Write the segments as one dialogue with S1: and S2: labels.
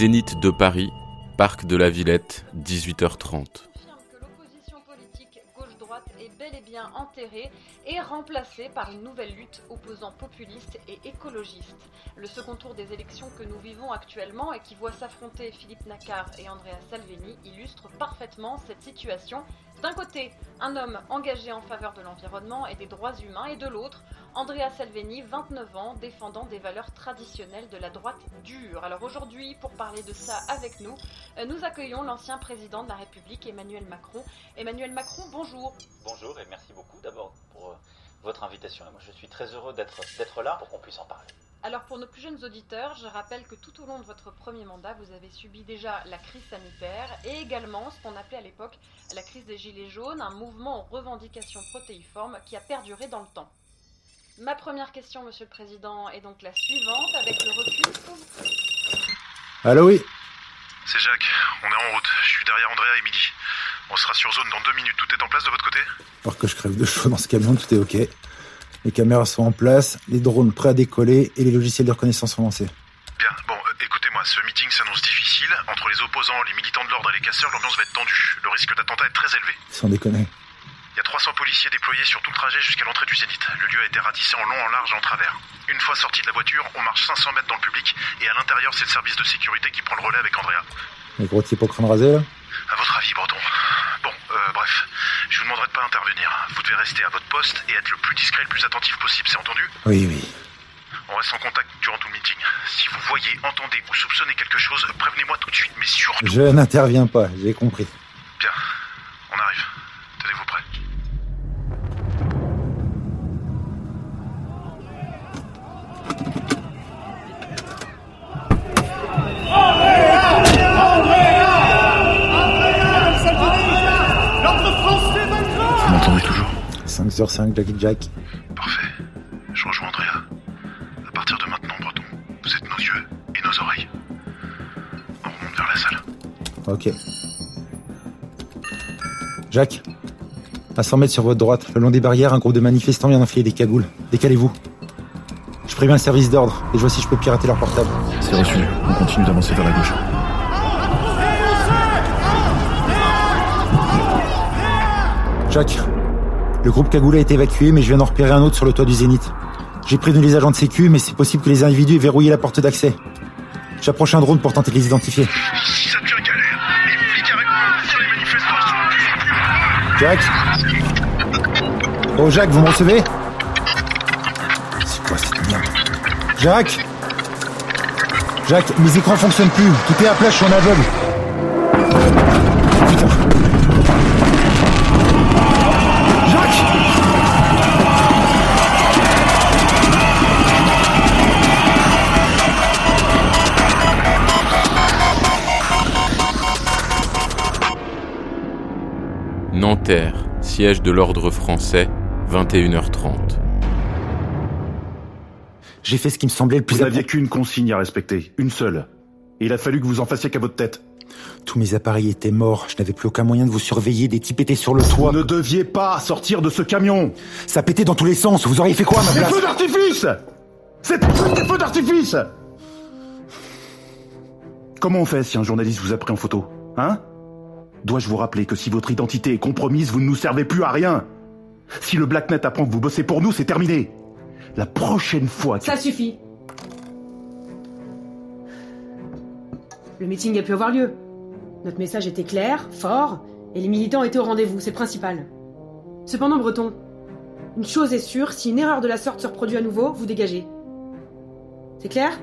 S1: Zénith de Paris, Parc de la Villette, 18h30.
S2: que l'opposition politique gauche-droite est bel et bien enterrée et remplacée par une nouvelle lutte opposant populistes et écologistes. Le second tour des élections que nous vivons actuellement et qui voit s'affronter Philippe Nacquart et Andrea Salvini illustre parfaitement cette situation. D'un côté, un homme engagé en faveur de l'environnement et des droits humains, et de l'autre, Andrea Salvini, 29 ans, défendant des valeurs traditionnelles de la droite dure. Alors aujourd'hui, pour parler de ça avec nous, euh, nous accueillons l'ancien président de la République, Emmanuel Macron. Emmanuel Macron, bonjour.
S3: Bonjour et merci beaucoup d'abord pour euh, votre invitation. Moi, je suis très heureux d'être là pour qu'on puisse en parler.
S2: Alors pour nos plus jeunes auditeurs, je rappelle que tout au long de votre premier mandat, vous avez subi déjà la crise sanitaire et également ce qu'on appelait à l'époque la crise des Gilets jaunes, un mouvement aux revendications protéiformes qui a perduré dans le temps. Ma première question, Monsieur le Président, est donc la suivante, avec le recul.
S4: Allô, oui
S5: C'est Jacques, on est en route. Je suis derrière Andrea et Midi. On sera sur zone dans deux minutes. Tout est en place de votre côté?
S4: Alors que je crève de chaud dans ce camion, tout est ok. Les caméras sont en place, les drones prêts à décoller et les logiciels de reconnaissance sont lancés.
S5: Bien, bon, euh, écoutez-moi, ce meeting s'annonce difficile. Entre les opposants, les militants de l'ordre et les casseurs, l'ambiance va être tendue. Le risque d'attentat est très élevé.
S4: Sans déconner.
S5: Il y a 300 policiers déployés sur tout le trajet jusqu'à l'entrée du Zénith. Le lieu a été ratissé en long, en large et en travers. Une fois sorti de la voiture, on marche 500 mètres dans le public et à l'intérieur, c'est le service de sécurité qui prend le relais avec Andrea.
S4: Les gros types au crâne rasé, là?
S5: À votre avis, Breton Bon, euh, bref, je vous demanderai de pas intervenir. Vous devez rester à votre poste et être le plus discret, le plus attentif possible, c'est entendu?
S4: Oui, oui.
S5: On reste en contact durant tout le meeting. Si vous voyez, entendez ou soupçonnez quelque chose, prévenez-moi tout de suite, mais surtout...
S4: Je n'interviens pas, j'ai compris.
S5: Bien, on arrive. Tenez-vous prêts. Vous m'entendez toujours
S4: 5 sur 5, Jackie Jack.
S5: Parfait. Je rejoins Andrea. À partir de maintenant, Breton, vous êtes nos yeux et nos oreilles. On remonte vers la salle.
S4: Ok. Jacques, à 100 mètres sur votre droite, le long des barrières, un groupe de manifestants vient d'enfiler des cagoules. Décalez-vous. Je préviens le service d'ordre et je vois si je peux pirater leur portable.
S5: C'est reçu. On continue d'avancer vers la gauche.
S4: Jacques, le groupe cagoulé a été évacué, mais je viens d'en repérer un autre sur le toit du Zénith. J'ai prévenu les agents de sécu, mais c'est possible que les individus aient verrouillé la porte d'accès. J'approche un drone pour tenter de les identifier. Jacques Oh Jacques, vous me recevez C'est quoi cette merde Jacques Jacques, mes écrans fonctionnent plus. Tout est à plat, je suis en aveugle.
S1: Nanterre, siège de l'ordre français, 21h30.
S4: J'ai fait ce qui me semblait le plus
S6: Vous n'aviez qu'une consigne à respecter, une seule.
S5: Et il a fallu que vous en fassiez qu'à votre tête.
S4: Tous mes appareils étaient morts, je n'avais plus aucun moyen de vous surveiller, des types étaient sur le toit.
S5: Vous ne deviez pas sortir de ce camion
S4: Ça pétait dans tous les sens, vous auriez fait quoi ma
S5: Des
S4: place
S5: feux d'artifice C'est des feux d'artifice Comment on fait si un journaliste vous a pris en photo Hein? Dois-je vous rappeler que si votre identité est compromise, vous ne nous servez plus à rien? Si le Blacknet apprend que vous bossez pour nous, c'est terminé La prochaine fois que...
S6: Ça suffit. Le meeting a pu avoir lieu. Notre message était clair, fort, et les militants étaient au rendez-vous, c'est principal. Cependant, Breton, une chose est sûre, si une erreur de la sorte se reproduit à nouveau, vous dégagez. C'est clair?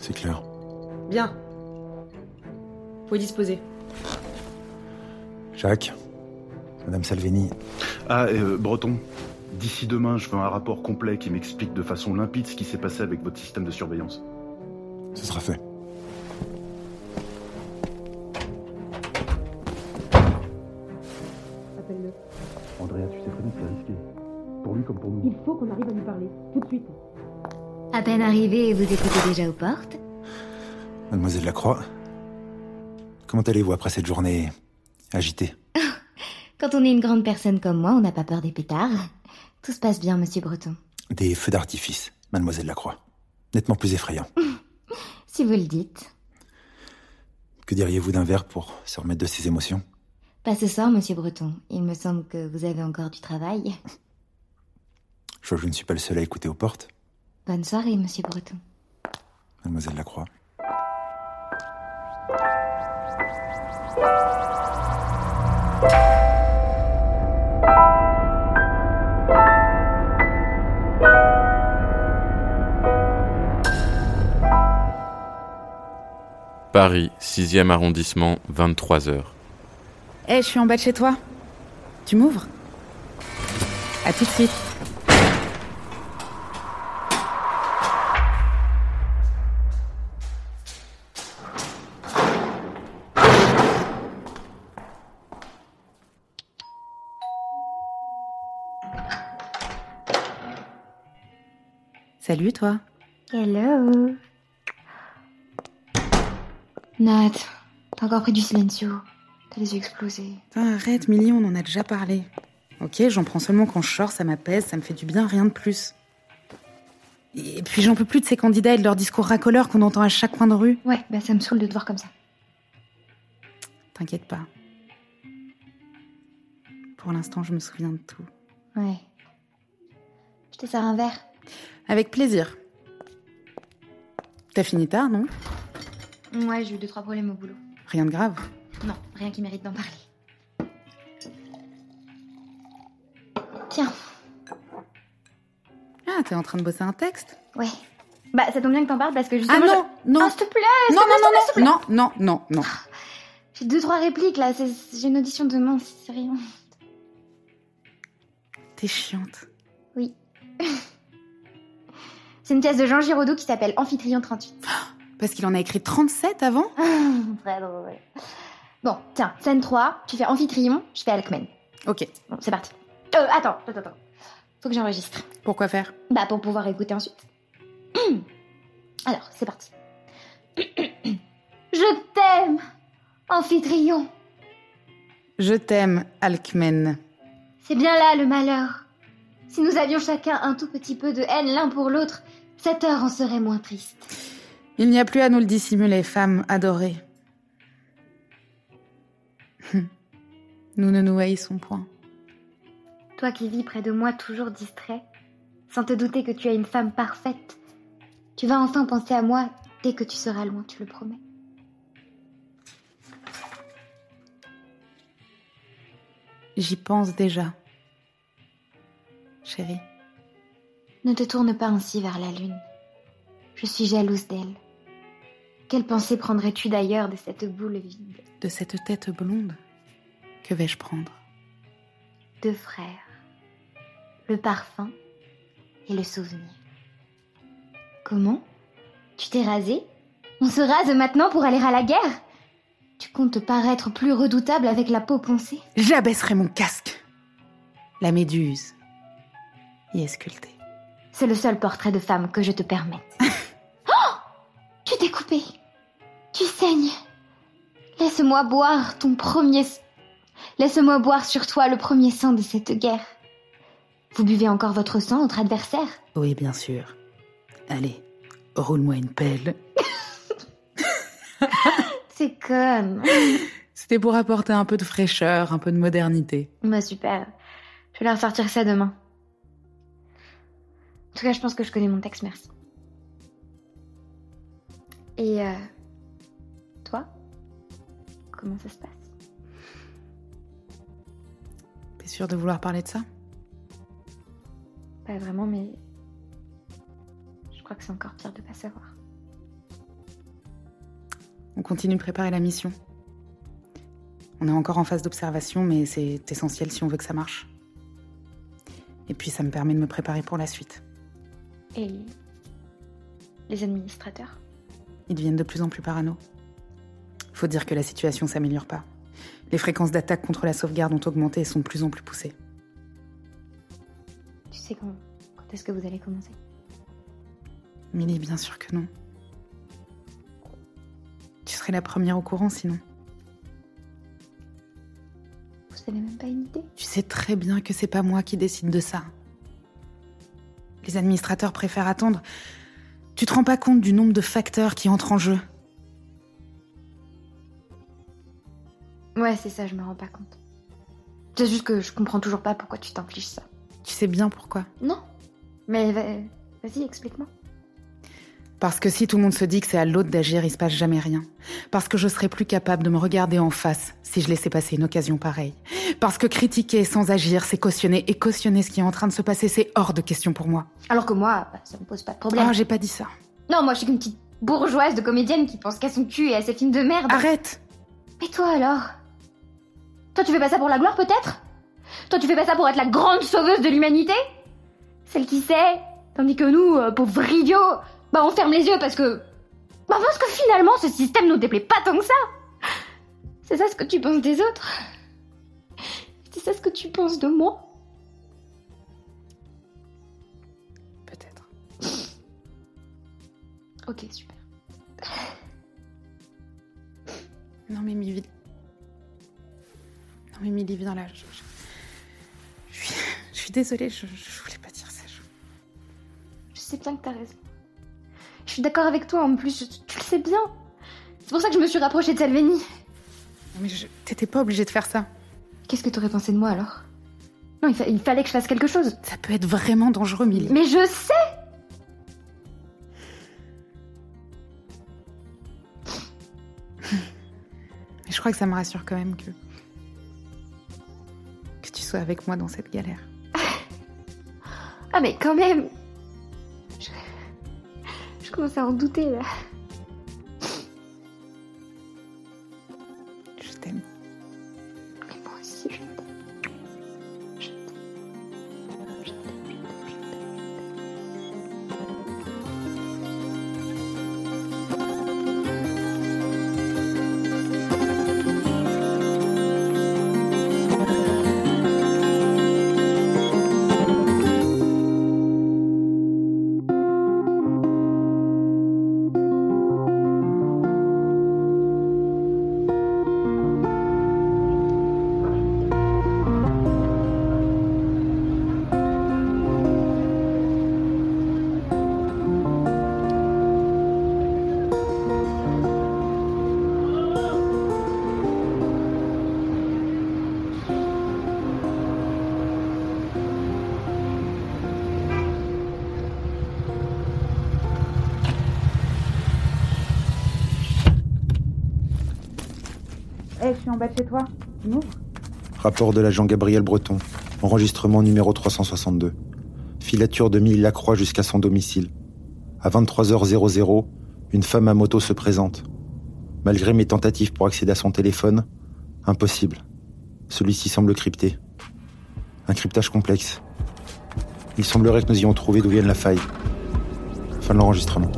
S4: C'est clair.
S6: Bien. Vous pouvez disposer.
S4: Jacques, Madame Salvini,
S5: Ah, euh, Breton, d'ici demain, je veux un rapport complet qui m'explique de façon limpide ce qui s'est passé avec votre système de surveillance.
S4: ce sera fait.
S6: Appelle-le.
S5: Andrea, tu sais très bien que c'est risqué. Pour lui comme pour nous.
S6: Il faut qu'on arrive à lui parler, tout de suite.
S7: À peine arrivé, vous écoutez déjà aux portes
S4: Mademoiselle Lacroix, comment allez-vous après cette journée? Agitée
S7: Quand on est une grande personne comme moi, on n'a pas peur des pétards. Tout se passe bien, monsieur Breton.
S4: Des feux d'artifice, Mademoiselle Lacroix. Nettement plus effrayant.
S7: Si vous le dites.
S4: Que diriez-vous d'un verre pour se remettre de ses émotions?
S7: Pas ce soir, monsieur Breton. Il me semble que vous avez encore du travail.
S4: Je vois que je ne suis pas le seul à écouter aux portes.
S7: Bonne soirée, monsieur Breton.
S4: Mademoiselle Lacroix.
S1: Paris, 6e arrondissement, 23h.
S8: Eh, je suis en bas de chez toi. Tu m'ouvres? À tout de suite. Salut toi.
S7: Hello. Nat, t'as encore pris du silencio. T'as les yeux explosés.
S8: Arrête, Milly, on en a déjà parlé. Ok, j'en prends seulement quand je sors, ça m'apaise, ça me fait du bien, rien de plus. Et puis j'en peux plus de ces candidats et de leurs discours racoleurs qu'on entend à chaque coin de rue.
S7: Ouais, bah ça me saoule de te voir comme ça.
S8: T'inquiète pas. Pour l'instant, je me souviens de tout.
S7: Ouais. Je te sers un verre.
S8: Avec plaisir. T'as fini tard, non?
S7: Ouais, j'ai eu deux, trois problèmes au boulot.
S8: Rien de grave.
S7: Non, rien qui mérite d'en parler. Tiens,
S8: Ah, t'es en train de bosser un texte
S7: ouais. Bah, ça tombe bien que t'en parles parce que
S8: Ah
S7: justement.
S8: non, non.
S7: Ah, s'il te plaît,
S8: non,
S7: te plaît,
S8: non,
S7: s'il te plaît, s'il te plaît.
S8: non, non, non, non, non.
S7: J'ai deux, trois répliques là, j'ai une audition demain, c'est rien.
S8: T'es chiante.
S7: Oui. c'est une pièce de Jean Giraudoux qui s'appelle Amphitryon 38.
S8: Parce qu'il en a écrit 37 avant
S7: Très drôle. Bon, tiens, scène 3, tu fais Amphitryon, je fais Alcmen.
S8: Ok.
S7: Bon, c'est parti. Euh, attends, attends, attends. Faut que j'enregistre.
S8: Pourquoi faire?
S7: Bah, pour pouvoir écouter ensuite. Alors, c'est parti. Je t'aime, Amphitryon.
S8: Je t'aime, Alcmen.
S7: C'est bien là le malheur. Si nous avions chacun un tout petit peu de haine l'un pour l'autre, cette heure en serait moins triste.
S8: Il n'y a plus à nous le dissimuler, femme adorée. Nous ne nous haïssons point.
S7: Toi qui vis près de moi toujours distrait, sans te douter que tu as une femme parfaite, tu vas enfin penser à moi dès que tu seras loin, tu le promets.
S8: J'y pense déjà. Chérie,
S7: Ne te tourne pas ainsi vers la lune. Je suis jalouse d'elle. Quelle pensée prendrais-tu d'ailleurs de cette boule vide
S8: de cette tête blonde, que vais-je prendre?
S7: Deux frères. Le parfum et le souvenir. Comment? Tu t'es rasé? On se rase maintenant pour aller à la guerre? Tu comptes paraître plus redoutable avec la peau poncée?
S8: J'abaisserai mon casque. La méduse y est sculptée.
S7: C'est le seul portrait de femme que je te permette. oh Tu t'es coupé saignes. Laisse-moi boire ton premier... Laisse-moi boire sur toi le premier sang de cette guerre. Vous buvez encore votre sang, notre adversaire
S8: Oui, bien sûr. Allez, roule-moi une pelle.
S7: C'est conne.
S8: C'était pour apporter un peu de fraîcheur, un peu de modernité.
S7: Bah super. Je vais leur sortir ça demain. En tout cas, je pense que je connais mon texte, merci. Et euh, Comment ça se passe
S8: T'es sûre de vouloir parler de ça
S7: Pas vraiment, mais je crois que c'est encore pire de pas savoir.
S8: On continue de préparer la mission. On est encore en phase d'observation, mais c'est essentiel si on veut que ça marche. Et puis ça me permet de me préparer pour la suite.
S7: Et les administrateurs
S8: Ils deviennent de plus en plus parano. Faut dire que la situation s'améliore pas. Les fréquences d'attaque contre la sauvegarde ont augmenté et sont de plus en plus poussées.
S7: Tu sais quand, quand est-ce que vous allez commencer?
S8: Millie, bien sûr que non. Tu serais la première au courant sinon.
S7: Vous avez même pas une idée?
S8: Tu sais très bien que c'est pas moi qui décide de ça. Les administrateurs préfèrent attendre. Tu te rends pas compte du nombre de facteurs qui entrent en jeu.
S7: Ouais, c'est ça, je me rends pas compte. C'est juste que je comprends toujours pas pourquoi tu t'infliges ça.
S8: Tu sais bien pourquoi.
S7: Non. Mais va- vas-y, explique-moi.
S8: Parce que si tout le monde se dit que c'est à l'autre d'agir, il se passe jamais rien. Parce que je serais plus capable de me regarder en face si je laissais passer une occasion pareille. Parce que critiquer sans agir, c'est cautionner. Et cautionner ce qui est en train de se passer, c'est hors de question pour moi.
S7: Alors que moi, bah, ça me pose pas de problème.
S8: Ah, j'ai pas dit ça.
S7: Non, moi je suis qu'une petite bourgeoise de comédienne qui pense qu'à son cul et à ses films de merde.
S8: Arrête
S7: Mais toi alors? Toi tu fais pas ça pour la gloire peut-être? Toi tu fais pas ça pour être la grande sauveuse de l'humanité? Celle qui sait Tandis que nous, euh, pauvres idiots, bah on ferme les yeux parce que... Bah parce que finalement ce système nous déplaît pas tant que ça. C'est ça ce que tu penses des autres? C'est ça ce que tu penses de moi?
S8: Peut-être.
S7: Ok, super.
S8: Non mais Milly... Non mais Milly, viens là. Je, je- je suis... je suis désolée, je, voulais pas dire ça. je-
S7: sais bien que t'as raison. Je suis d'accord avec toi en plus, tu le sais bien. C'est pour ça que je me suis rapprochée de Salveni.
S8: Non, mais t'étais pas obligée de faire ça.
S7: Qu'est-ce que t'aurais pensé de moi alors? Non, il, fa- il fallait que je fasse quelque chose.
S8: Ça peut être vraiment dangereux, Milly.
S7: Mais je sais
S8: Mais je crois que ça me rassure quand même que. Avec moi dans cette galère.
S7: Ah mais quand même je commence à en douter là.
S8: En bas de chez toi.
S4: Rapport de l'agent Gabriel Breton. Enregistrement numéro 362. Filature de Mille Lacroix jusqu'à son domicile. À 23h00, une femme à moto se présente. Malgré mes tentatives pour accéder à son téléphone, impossible. Celui-ci semble crypté. Un cryptage complexe. Il semblerait que nous ayons trouvé d'où vienne la faille. Fin de l'enregistrement.